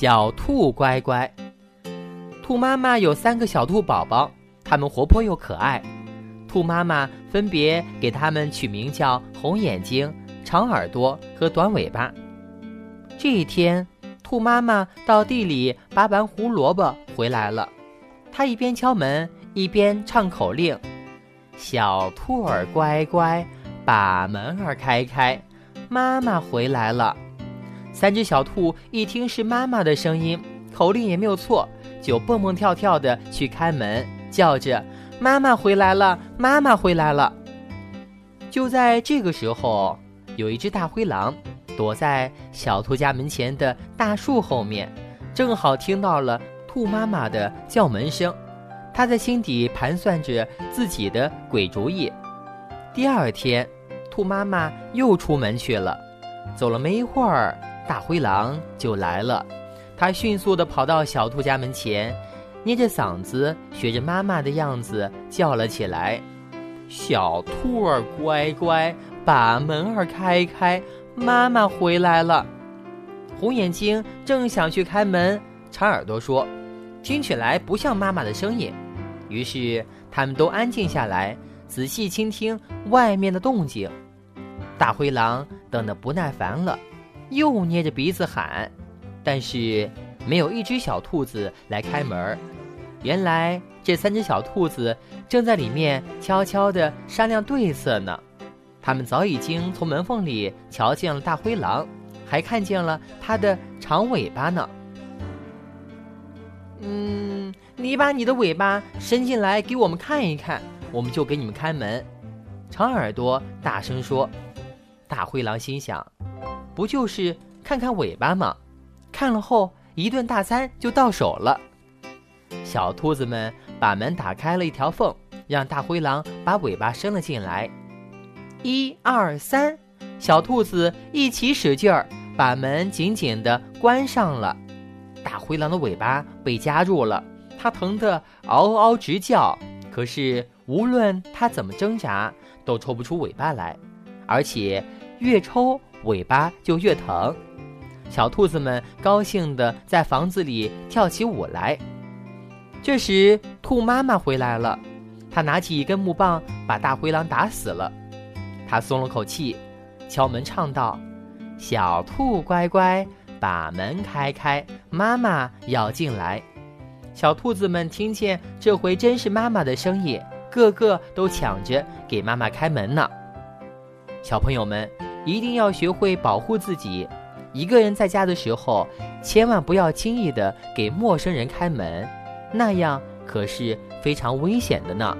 小兔乖乖。兔妈妈有三个小兔宝宝，它们活泼又可爱。兔妈妈分别给它们取名叫红眼睛、长耳朵和短尾巴。这一天，兔妈妈到地里拔完胡萝卜回来了，她一边敲门一边唱口令：“小兔儿乖乖，把门儿开开，妈妈回来了。”三只小兔一听是妈妈的声音，口令也没有错，就蹦蹦跳跳的去开门，叫着：“妈妈回来了，妈妈回来了。”就在这个时候，有一只大灰狼躲在小兔家门前的大树后面，正好听到了兔妈妈的叫门声。他在心底盘算着自己的鬼主意。第二天，兔妈妈又出门去了，走了没一会儿。大灰狼就来了，他迅速地跑到小兔家门前，捏着嗓子学着妈妈的样子叫了起来：“小兔儿乖乖，把门儿开开，妈妈回来了。”红眼睛正想去开门，长耳朵说：“听起来不像妈妈的声音。”于是他们都安静下来，仔细倾听外面的动静。大灰狼等得不耐烦了。又捏着鼻子喊，但是没有一只小兔子来开门原来这三只小兔子正在里面悄悄地商量对策呢。他们早已经从门缝里瞧见了大灰狼，还看见了它的长尾巴呢。嗯，你把你的尾巴伸进来给我们看一看，我们就给你们开门。长耳朵大声说。大灰狼心想。不就是看看尾巴吗？看了后一顿大餐就到手了。小兔子们把门打开了一条缝，让大灰狼把尾巴伸了进来。一二三，小兔子一起使劲儿，把门紧紧地关上了。大灰狼的尾巴被夹住了，它疼得嗷嗷直叫。可是无论它怎么挣扎，都抽不出尾巴来，而且越抽。尾巴就越疼，小兔子们高兴地在房子里跳起舞来。这时，兔妈妈回来了，她拿起一根木棒，把大灰狼打死了。她松了口气，敲门唱道：“小兔乖乖，把门开开，妈妈要进来。”小兔子们听见这回真是妈妈的声音，个个都抢着给妈妈开门呢。小朋友们。一定要学会保护自己。一个人在家的时候，千万不要轻易的给陌生人开门，那样可是非常危险的呢。